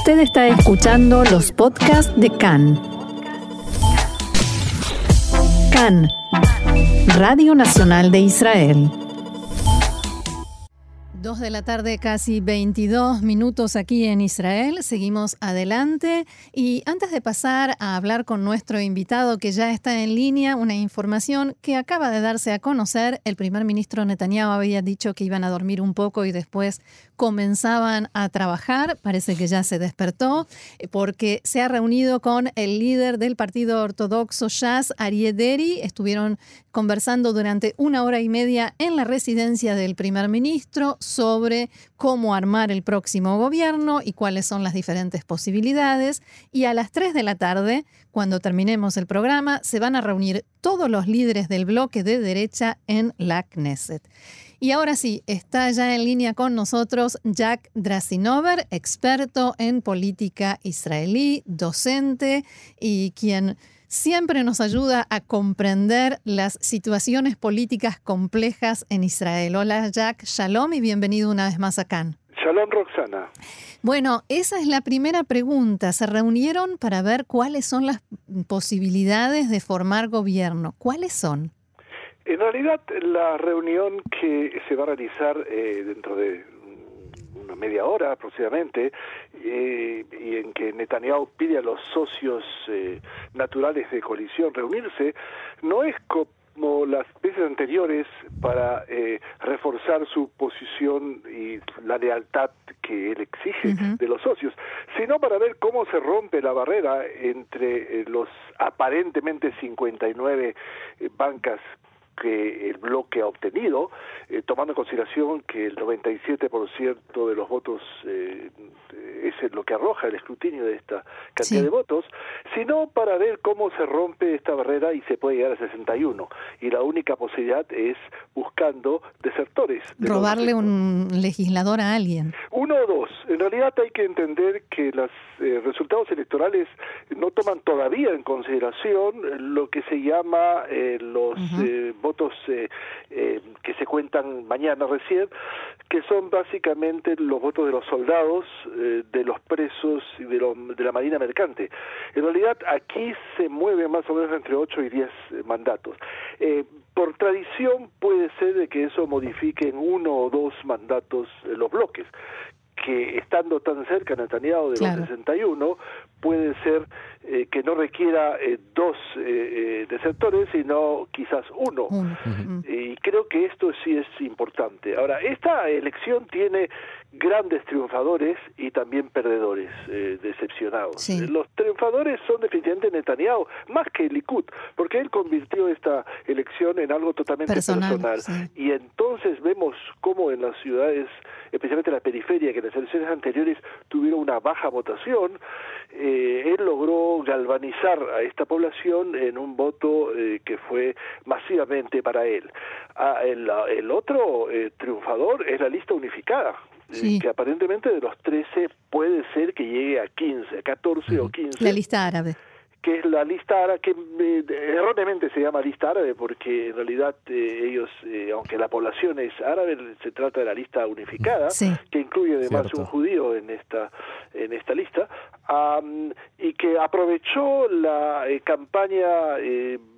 Usted está escuchando los podcasts de CAN. CAN, Radio Nacional de Israel. Dos de la tarde, casi 22 minutos aquí en Israel. Seguimos adelante. Y antes de pasar a hablar con nuestro invitado que ya está en línea, una información que acaba de darse a conocer. El primer ministro Netanyahu había dicho que iban a dormir un poco y después comenzaban a trabajar. Parece que ya se despertó eh, porque se ha reunido con el líder del partido ortodoxo Shas, Ariederi. Estuvieron conversando durante una hora y media en la residencia del primer ministro sobre cómo armar el próximo gobierno y cuáles son las diferentes posibilidades. Y a las 3 de la tarde, cuando terminemos el programa, se van a reunir todos los líderes del bloque de derecha en la Knesset. Y ahora sí, está ya en línea con nosotros Jack Drasinover, experto en política israelí, docente y quien siempre nos ayuda a comprender las situaciones políticas complejas en Israel. Hola Jack, shalom y bienvenido una vez más a Cannes. Shalom Roxana. Bueno, esa es la primera pregunta. Se reunieron para ver cuáles son las posibilidades de formar gobierno. ¿Cuáles son? En realidad, la reunión que se va a realizar eh, dentro de una media hora aproximadamente, eh, y en que Netanyahu pide a los socios eh, naturales de coalición reunirse, no es como las veces anteriores para reforzar su posición y la lealtad que él exige de los socios, sino para ver cómo se rompe la barrera entre los aparentemente 59 bancas que el bloque ha obtenido, eh, tomando en consideración que el 97% de los votos eh, es lo que arroja el escrutinio de esta cantidad de votos, sino para ver cómo se rompe esta barrera y se puede llegar a 61. Y la única posibilidad es buscando desertores. Robarle un legislador a alguien. Uno o dos. En realidad hay que entender que los eh, resultados electorales no toman todavía en consideración lo que se llama los votos que se cuentan mañana recién, que son básicamente los votos de los soldados, eh, de los presos y de, de, la Marina Mercante. En realidad aquí se mueve más o menos entre 8 y 10 eh, mandatos. Eh, por tradición puede ser de que eso modifique en uno o dos mandatos los bloques que estando tan cerca Netanyahu de los 61 puede ser eh, que no requiera eh, dos eh, desertores, sino quizás uno. Y creo que esto sí es importante. Ahora, esta elección tiene grandes triunfadores y también perdedores decepcionados. Los triunfadores son definitivamente Netanyahu, más que Likud, porque él convirtió esta elección en algo totalmente personal. Y entonces vemos cómo en las ciudades especialmente la periferia, que en las elecciones anteriores tuvieron una baja votación, eh, él logró galvanizar a esta población en un voto eh, que fue masivamente para él. Ah, el, otro eh, triunfador es la lista unificada, que aparentemente de los 13 puede ser que llegue a 15, a 14 o 15. La lista árabe que es la lista árabe, que eh, erróneamente se llama lista árabe porque en realidad eh, ellos, eh, aunque la población es árabe, se trata de la lista unificada, que incluye además un judío en esta, en esta lista, y que aprovechó la campaña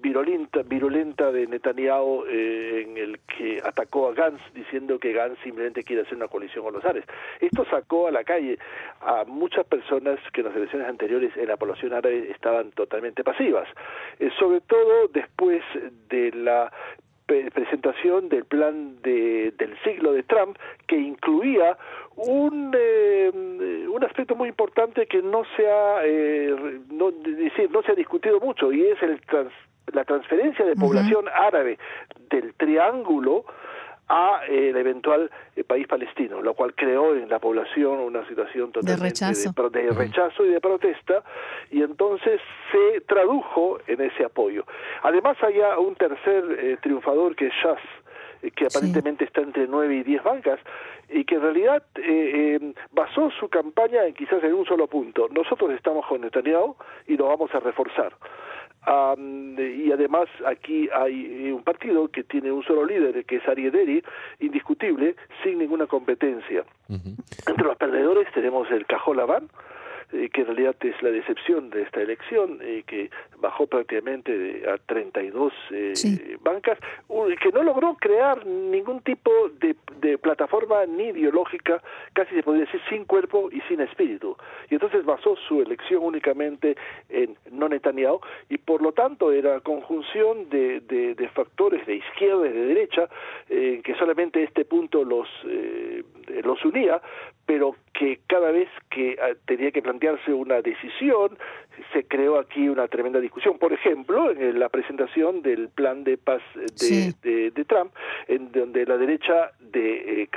virulenta, virulenta de Netanyahu en el que atacó a Gantz diciendo que Gantz simplemente quiere hacer una coalición con los árabes. Esto sacó a la calle a muchas personas que en las elecciones anteriores en la población árabe estaban totalmente pasivas, eh, sobre todo después de la presentación del plan de, del siglo de Trump que incluía un, eh, un aspecto muy importante que no se ha eh, no, decir, no se ha discutido mucho y es el la transferencia de población árabe del triángulo a eh, el eventual eh, país palestino, lo cual creó en la población una situación totalmente de rechazo. De, rechazo y de protesta, y entonces se tradujo en ese apoyo. Además, hay un tercer eh, triunfador que es Shas, que aparentemente está entre nueve y diez bancas, y que en realidad basó su campaña en quizás en un solo punto. Nosotros estamos con Netanyahu y lo vamos a reforzar y además aquí hay eh, un partido que tiene un solo líder, que es Ariederi, indiscutible, sin ninguna competencia. Entre los perdedores tenemos el Cajolabán, eh, que en realidad es la decepción de esta elección, eh, que bajó prácticamente a 32 eh, bancas, que no logró crear ningún tipo de, de, plataforma ni ideológica, casi se podría decir sin cuerpo y sin espíritu. Y entonces basó su elección únicamente en no Netanyahu y por lo tanto era conjunción de, de, de factores de izquierda y de derecha que solamente este punto los, los unía, pero que cada vez que ah, tenía que plantearse una decisión, se creó aquí una tremenda discusión. Por ejemplo, en la presentación del plan de paz de, de, Trump, en donde la derecha de eh,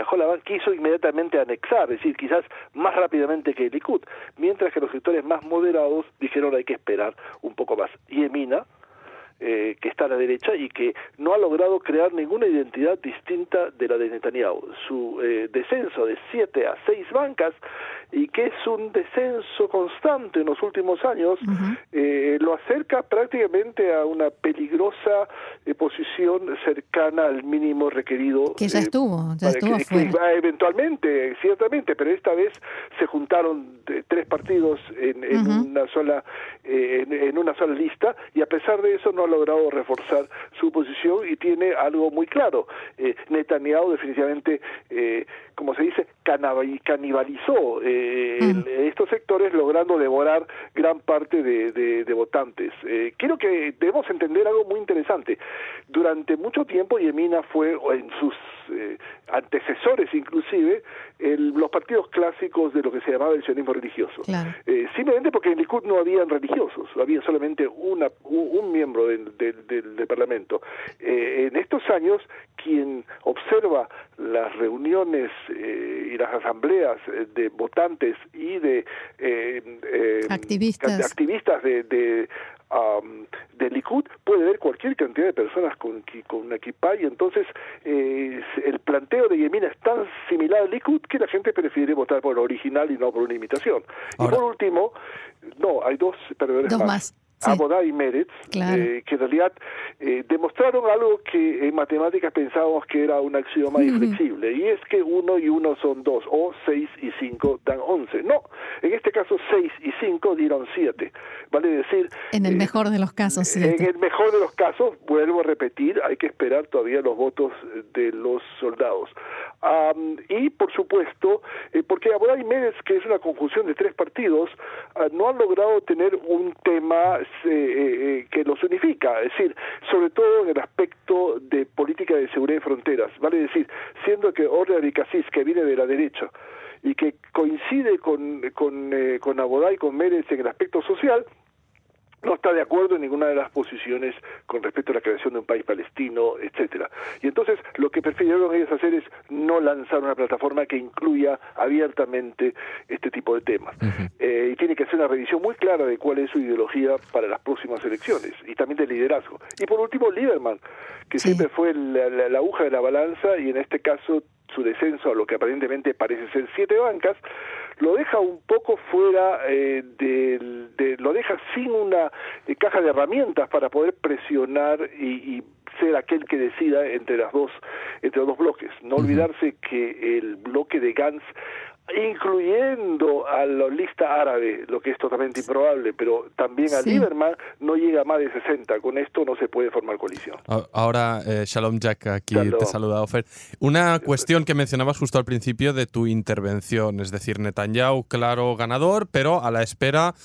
quiso inmediatamente anexar, es decir, quizás más rápidamente que el Likud, mientras que los sectores más moderados dijeron hay que esperar un poco más. Y Emina, eh, que está a la derecha y que no ha logrado crear ninguna identidad distinta de la de Netanyahu. Su eh, descenso de siete a seis bancas y que es un descenso constante en los últimos años, eh, lo acerca prácticamente a una peligrosa posición cercana al mínimo requerido. Que ya estuvo, ya estuvo eventualmente, ciertamente, pero esta vez se juntaron tres partidos en, una sola en, en, una sola lista y a pesar de eso no ha logrado reforzar su posición y tiene algo muy claro. Eh, Netanyahu definitivamente, eh, como se dice, canibalizó eh, mm. estos sectores logrando devorar gran parte de, de, votantes. Eh, quiero que debemos entender algo muy interesante. Durante mucho tiempo Yemina fue, en sus eh, antecesores inclusive, el, los partidos clásicos de lo que se llamaba el sionismo religioso. Eh, simplemente porque en Likud no habían religiosos, había solamente una, un, miembro del, del, Parlamento. Eh, en estos años, quien observa las reuniones y las asambleas de votantes y de activistas, activistas de, de um, del Likud puede ver cualquier cantidad de personas con, con una equipa y entonces eh, el planteo de Yemina es tan similar al Likud que la gente prefiere votar por el original y no por una imitación. y por último, no, hay dos perdedores más. Abodá y Meretz, eh, que en realidad eh, demostraron algo que en matemáticas pensábamos que era un axioma inflexible, y es que uno y uno son dos, o seis y cinco dan once. No, en este caso seis y cinco dieron siete. Vale decir... En el eh, mejor de los casos, siete. En el mejor de los casos, vuelvo a repetir, hay que esperar todavía los votos de los soldados. y, por supuesto, porque Abodá y Meretz, que es una conjunción de tres partidos, ah, no han logrado tener un tema eh, eh, que los unifica, es decir, sobre todo en el aspecto de política de seguridad y fronteras, vale decir, siendo que Orlear y Casís, que viene de la derecha, y que coincide con, con, eh, con Abodá y con Mérez en el aspecto social, no está de acuerdo en ninguna de las posiciones con respecto a la creación de un país palestino, etcétera. Y entonces lo que prefirieron ellos hacer es no lanzar una plataforma que incluya abiertamente este tipo de temas. Eh, y tiene que hacer una revisión muy clara de cuál es su ideología para las próximas elecciones y también de liderazgo. Y por último, Lieberman, que siempre fue la, la aguja de la balanza y en este caso su descenso a lo que aparentemente parece ser siete bancas, lo deja un poco fuera eh, de, lo deja sin una eh, caja de herramientas para poder presionar y, ser aquel que decida entre las dos entre los dos bloques. No olvidarse que el bloque de Gantz incluyendo a la lista árabe, lo que es totalmente improbable, pero también a Lieberman no llega a más de 60. Con esto no se puede formar coalición. Ahora, eh, Shalom Jack, aquí te saluda Ofer. Una cuestión que mencionabas justo al principio de tu intervención, es decir, Netanyahu, claro, ganador, pero a la espera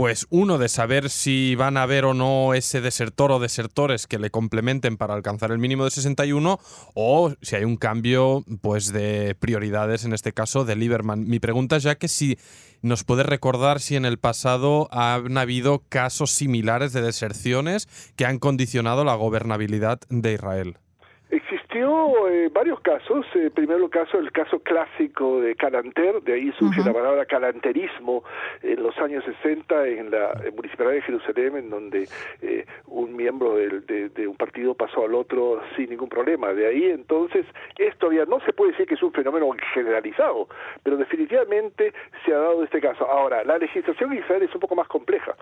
pues uno de saber si van a haber o no ese desertor o desertores que le complementen para alcanzar el mínimo de 61 o si hay un cambio pues de prioridades en este caso de Lieberman. Mi pregunta es ya que si nos puede recordar si en el pasado han habido casos similares de deserciones que han condicionado la gobernabilidad de Israel. Existió eh, varios casos. Eh, primero el caso, el caso clásico de Calanter, de ahí surge la palabra calanterismo en los años 60 en la Municipalidad de Jerusalén, en donde eh, un miembro de, de, un partido pasó al otro sin ningún problema. De ahí entonces, esto ya no se puede decir que es un fenómeno generalizado, pero definitivamente se ha dado este caso. Ahora, la legislación en Israel es un poco más compleja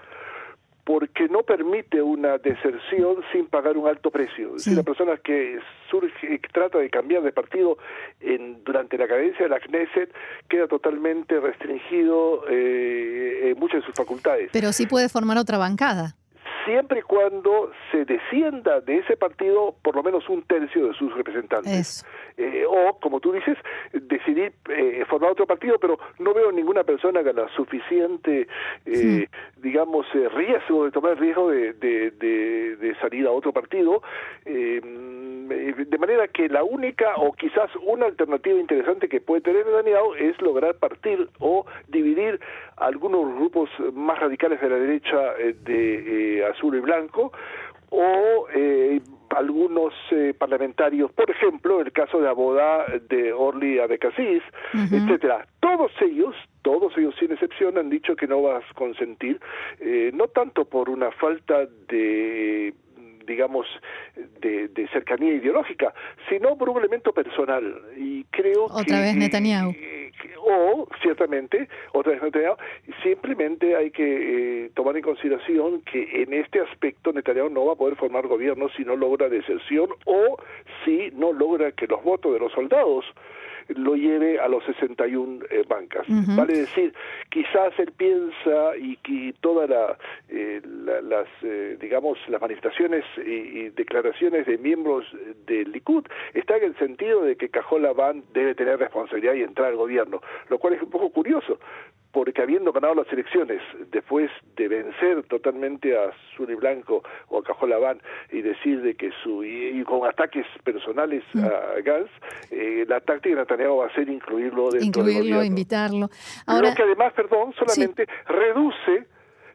porque no permite una deserción sin pagar un alto precio. Es decir, la persona que surge, que trata de cambiar de partido en, durante la cadencia de la Knesset queda totalmente restringido eh, en muchas de sus facultades. Pero sí puede formar otra bancada siempre y cuando se descienda de ese partido por lo menos un tercio de sus representantes. O, como tú dices, decidir eh, formar otro partido, pero no veo ninguna persona que la suficiente, eh, digamos, riesgo de tomar el riesgo de, de, de, salir a otro partido. de manera que la única o quizás una alternativa interesante que puede tener Netanyahu es lograr partir o dividir algunos grupos más radicales de la derecha de azul y blanco o eh, algunos eh, parlamentarios, por ejemplo, el caso de Aboda de Orly Abecasís, etcétera. Todos ellos, todos ellos sin excepción, han dicho que no vas a consentir, eh, no tanto por una falta de digamos, de, cercanía ideológica, sino por un elemento personal. Y creo Otra vez Netanyahu. O, ciertamente, otra vez Netanyahu, simplemente hay que eh, tomar en consideración que en este aspecto Netanyahu no va a poder formar gobierno si no logra deserción o si no logra que los votos de los soldados lo lleve a los 61 eh, bancas. Vale decir, quizás él piensa y que todas eh, las, eh, digamos, las manifestaciones y, declaraciones de miembros del Likud están en el sentido de que Cajola Van debe tener responsabilidad y entrar al gobierno, lo cual es un poco curioso, porque habiendo ganado las elecciones después de vencer totalmente a Suri Blanco o a Cajolabán y decir de que su y, con ataques personales mm. a Gans, eh, la táctica de Netanyahu va a ser incluirlo dentro incluirlo, invitarlo. Ahora, Lo que además, perdón, solamente reduce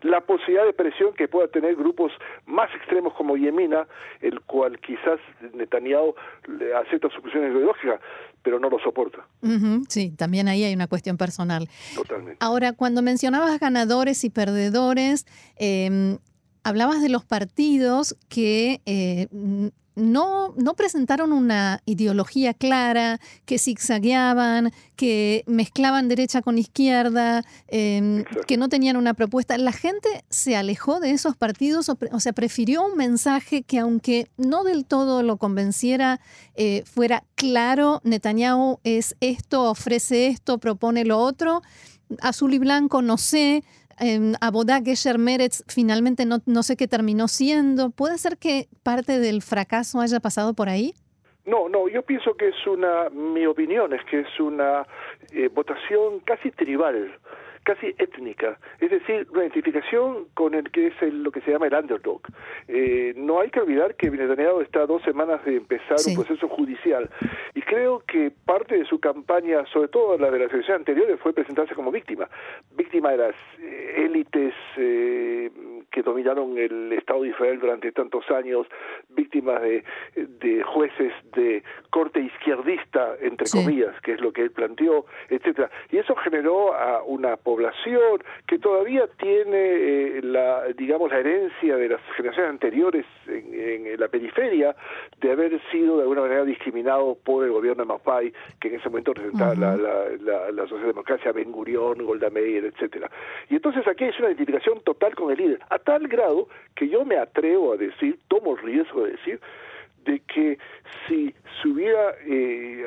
la posibilidad de presión que pueda tener grupos más extremos como Yemina, el cual quizás Netanyahu acepta su presión ideológica, pero no lo soporta. sí, también ahí hay una cuestión personal. Totalmente. Ahora, cuando mencionabas ganadores y perdedores, eh, hablabas de los partidos que eh, no, no presentaron una ideología clara, que zigzagueaban, que mezclaban derecha con izquierda, em, que no tenían una propuesta. La gente se alejó de esos partidos, o, sea, prefirió un mensaje que aunque no del todo lo convenciera, eh, fuera claro, Netanyahu es esto, ofrece esto, propone lo otro. Azul y blanco, no sé, eh, Abodá Gesher Meretz finalmente no, no sé qué terminó siendo. ¿Puede ser que parte del fracaso haya pasado por ahí? No, no, yo pienso que es una, mi opinión es que es una eh, votación casi tribal casi étnica, es decir, una identificación con el que es lo que se llama el underdog. Eh, no hay que olvidar que Netanyahu está a dos semanas de empezar un proceso judicial y creo que parte de su campaña, sobre todo la de las elecciones anteriores, fue presentarse como víctima, víctima de las eh, élites eh, que dominaron el Estado de Israel durante tantos años, víctimas de, de jueces de corte izquierdista, entre comillas, que es lo que él planteó, etcétera. Y eso generó a una población que todavía tiene eh, la, digamos, la herencia de las generaciones anteriores en, en, la periferia de haber sido de alguna manera discriminado por el gobierno de Mapai, que en ese momento representaba la, la, la, socialdemocracia Ben Gurión, Golda Meir, etcétera. Y entonces aquí es una identificación total con el líder tal grado que yo me atrevo a decir, tomo riesgo de decir, de que si se hubiera, eh,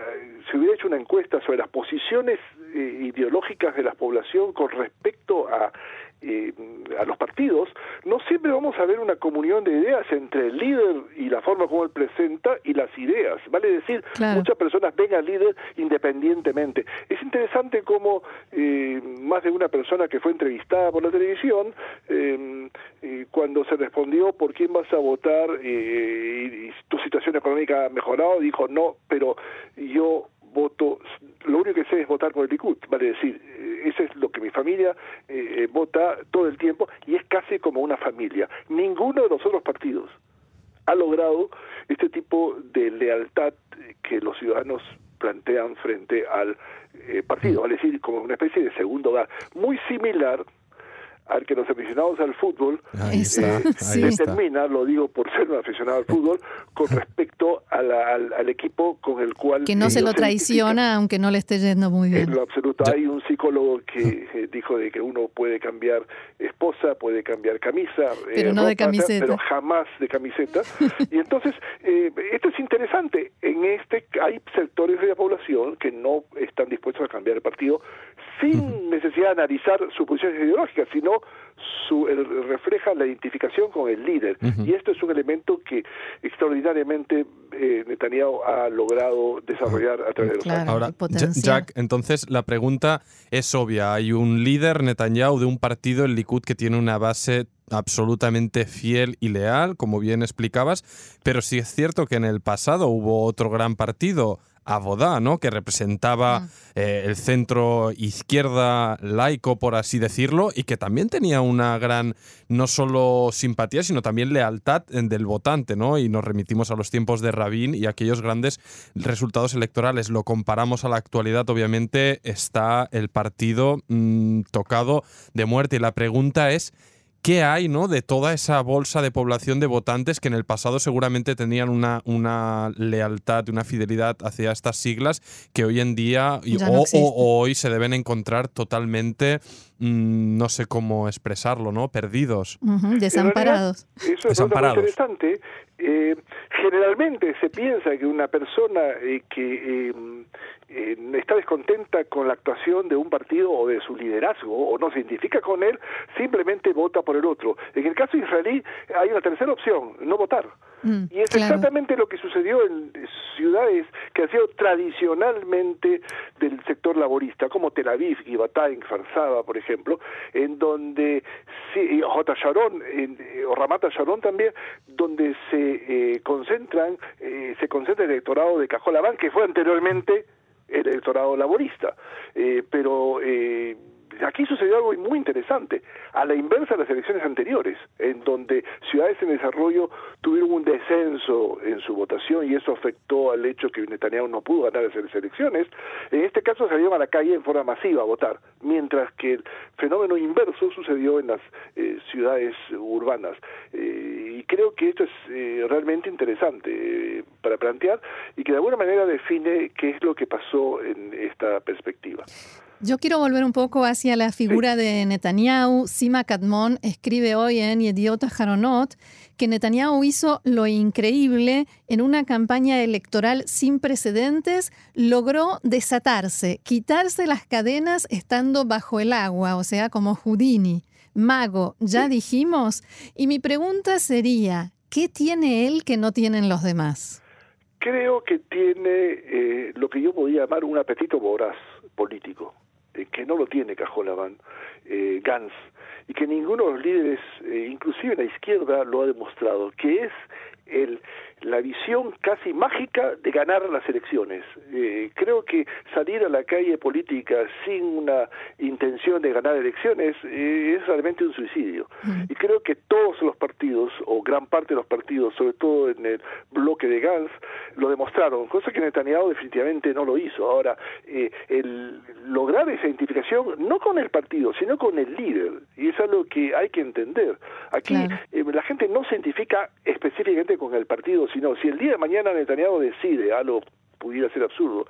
se hubiera hecho una encuesta sobre las posiciones eh, ideológicas de la población con respecto a eh, a los partidos, no siempre vamos a ver una comunión de ideas entre el líder y la forma como él presenta y las ideas. Vale decir, muchas personas ven al líder independientemente. Es interesante cómo eh, más de una persona que fue entrevistada por la televisión, eh, cuando se respondió por quién vas a votar y, y tu situación económica ha mejorado, dijo no, pero yo voto, lo único que sé es votar por el Likud, vale decir, eh, eso es lo que mi familia eh, eh, vota todo el tiempo y es casi como una familia. Ninguno de los otros partidos ha logrado este tipo de lealtad que los ciudadanos plantean frente al partido, vale decir, como una especie de segundo hogar, muy similar al que los aficionados al fútbol Ahí está, ahí está. determina, lo digo por ser un aficionado al fútbol, con respecto a la- al, al equipo con el cual... Que no se lo traiciona, aunque no le esté yendo muy bien. En lo absoluto. Hay un psicólogo que eh, dijo de que uno puede cambiar esposa, puede cambiar camisa, eh, Pero no de camiseta. pero jamás de camiseta. y entonces, eh, esto es interesante. En este hay sectores de la población que no están dispuestos a cambiar el partido sin necesidad de analizar sus posiciones ideológicas, sino su, el- refleja la identificación con el líder. Y esto es un elemento que extraordinariamente eh, Netanyahu ha logrado desarrollar a través de los Claro. años. Ahora. Jack, entonces la pregunta es obvia. Hay un líder, Netanyahu, de un partido, el Likud, que tiene una base absolutamente fiel y leal, como bien explicabas, pero sí es cierto que en el pasado hubo otro gran partido, Abodá, ¿no? que representaba Mm. eh, el centro izquierda laico, por así decirlo, y que también tenía una gran, no solo simpatía, sino también lealtad eh, del votante, ¿no? Y nos remitimos a los tiempos de Rabin y aquellos grandes resultados electorales. Lo comparamos a la actualidad, obviamente está el partido mm, tocado de muerte. Y la pregunta es, ¿qué hay ¿no? de toda esa bolsa de población de votantes que en el pasado seguramente tenían una, una lealtad, una fidelidad hacia estas siglas que hoy en día no o hoy se deben encontrar totalmente, mm, no sé cómo expresarlo, ¿no? Perdidos. Desamparados. Eso es Desamparados. muy interesante. Eh, generalmente se piensa que una persona eh, que eh, eh, está descontenta con la actuación de un partido o de su liderazgo o no se identifica con él, simplemente vota por el otro. En el caso israelí hay una tercera opción, no votar. Mm, Y es claro. exactamente lo que sucedió en ciudades que han sido tradicionalmente del sector laborista, como Tel Aviv, Givatá, Farsaba, por ejemplo, en donde, sí, Jota Sharon, en- eh, o Ramata Sharon también, donde se eh, concentran, eh, se concentra el electorado de Cajolabán, que fue anteriormente el electorado laborista. Eh, pero eh, aquí sucedió algo muy interesante, a la inversa de las elecciones anteriores, en donde ciudades en desarrollo tuvieron un descenso en su votación y eso afectó al hecho que Netanyahu no pudo ganar esas elecciones. En este caso salieron a la calle en forma masiva a votar, mientras que el fenómeno inverso sucedió en las eh, ciudades urbanas. Eh, y creo que esto es eh, realmente interesante eh, para plantear y que de alguna manera define qué es lo que pasó en esta perspectiva. Yo quiero volver un poco hacia la figura de Netanyahu. Sima Kadmon escribe hoy en Yediot Haronot que Netanyahu hizo lo increíble en una campaña electoral sin precedentes, logró desatarse, quitarse las cadenas estando bajo el agua, o sea, como Houdini. Mago, ya dijimos. Y mi pregunta sería, ¿qué tiene él que no tienen los demás? Creo que tiene eh, lo que yo podría llamar un apetito voraz político, eh, que no lo tiene Cajolabán, eh, Gantz, y que ninguno de los líderes, eh, inclusive la izquierda, lo ha demostrado, que es el, la visión casi mágica de ganar las elecciones. Eh, creo que salir a la calle política sin una intención de ganar elecciones eh, es realmente un suicidio. Y creo que todos los partidos, o gran parte de los partidos, sobre todo en el bloque de Gantz, lo demostraron, cosa que Netanyahu definitivamente no lo hizo. Ahora, eh, el lograr esa identificación no con el partido, sino con el líder, y es algo que hay que entender. Aquí Claro. eh, la gente no se identifica específicamente con el partido, sino si el día de mañana Netanyahu decide algo pudiera ser absurdo,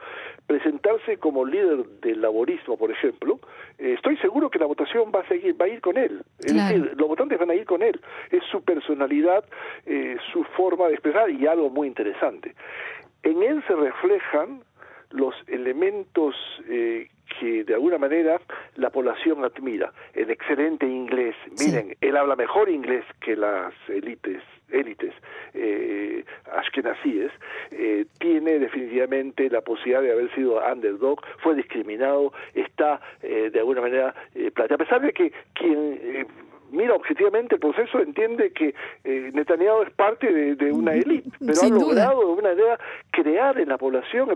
presentarse como líder del laborismo, por ejemplo, eh, estoy seguro que la votación va a seguir, va a ir con él. Es Claro. decir, los votantes van a ir con él. Es su personalidad, eh, su forma de expresar y algo muy interesante. En él se reflejan los elementos eh, que de alguna manera la población admira. El excelente inglés. Sí. Miren, él habla mejor inglés que las élites élites eh, ashkenazíes, eh, tiene definitivamente la posibilidad de haber sido underdog, fue discriminado, está eh, de alguna manera eh, planteado. A pesar de que quien eh, mira objetivamente el proceso entiende que eh, Netanyahu es parte de, de una élite, pero Sin ha duda. logrado de alguna manera crear en la población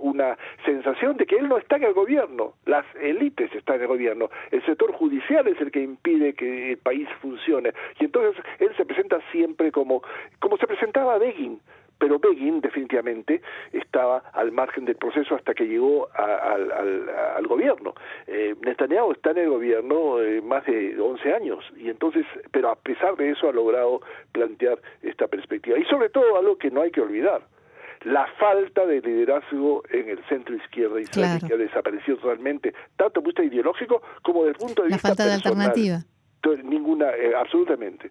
una sensación de que él no está en el gobierno, las élites están en el gobierno, el sector judicial es el que impide que el país funcione y entonces él se presenta siempre como como se presentaba Begin pero Begin definitivamente estaba al margen del proceso hasta que llegó al, gobierno. Eh, Netanyahu está en el gobierno eh, más de 11 años y entonces, pero a pesar de eso ha logrado plantear esta perspectiva y sobre todo algo que no hay que olvidar la falta de liderazgo en el centro izquierda israelí que ha desaparecido totalmente, tanto desde el punto ideológico como desde el punto de la vista falta de alternativa ninguna, eh, absolutamente.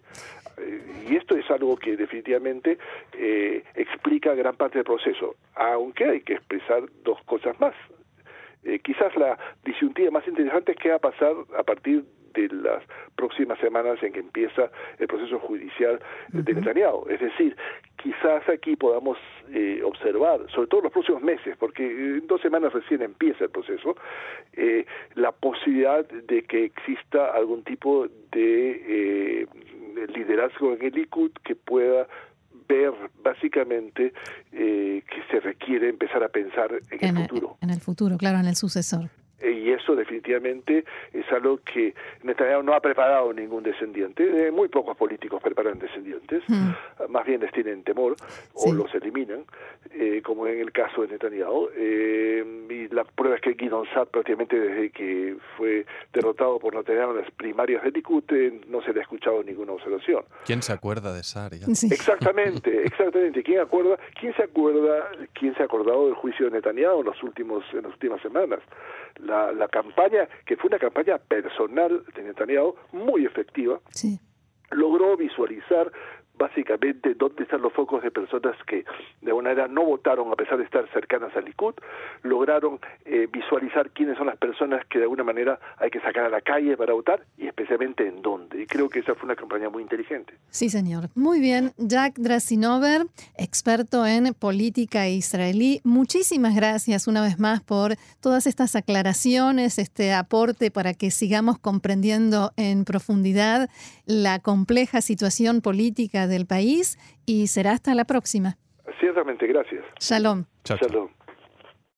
Eh, y esto es algo que definitivamente eh, explica gran parte del proceso, aunque hay que expresar dos cosas más. quizás la disyuntiva más interesante es qué va a pasar a partir de las próximas semanas en que empieza el proceso judicial de Netanyahu. Es decir, quizás aquí podamos eh, observar, sobre todo en los próximos meses, porque en dos semanas recién empieza el proceso, eh, la posibilidad de que exista algún tipo de eh, liderazgo en el Likud que pueda ver básicamente que se requiere empezar a pensar en, el futuro. En el futuro, claro, en el sucesor. Eh, y eso definitivamente es algo que Netanyahu no ha preparado ningún descendiente. Eh, muy pocos políticos preparan descendientes, hmm. más bien les tienen temor o los eliminan, eh, como en el caso de Netanyahu. y la prueba es que Guidon Saad prácticamente desde que fue derrotado por Netanyahu en las primarias de Likud no se le ha escuchado ninguna observación. ¿Quién se acuerda de Saad? Exactamente, exactamente. ¿Quién acuerda? ¿Quién se acuerda? ¿Quién se ha acordado del juicio de Netanyahu en los últimos en las últimas semanas? La, la campaña, que fue una campaña personal de Netanyahu muy efectiva, logró visualizar básicamente dónde están los focos de personas que de alguna manera no votaron a pesar de estar cercanas al Likud, lograron eh, visualizar quiénes son las personas que de alguna manera hay que sacar a la calle para votar y especialmente en dónde. Y creo que esa fue una campaña muy inteligente. Sí, señor. Muy bien. Jack Drasinover, experto en política israelí, muchísimas gracias una vez más por todas estas aclaraciones, este aporte para que sigamos comprendiendo en profundidad la compleja situación política del país y será hasta la próxima. Ciertamente, gracias. Shalom. Shalom.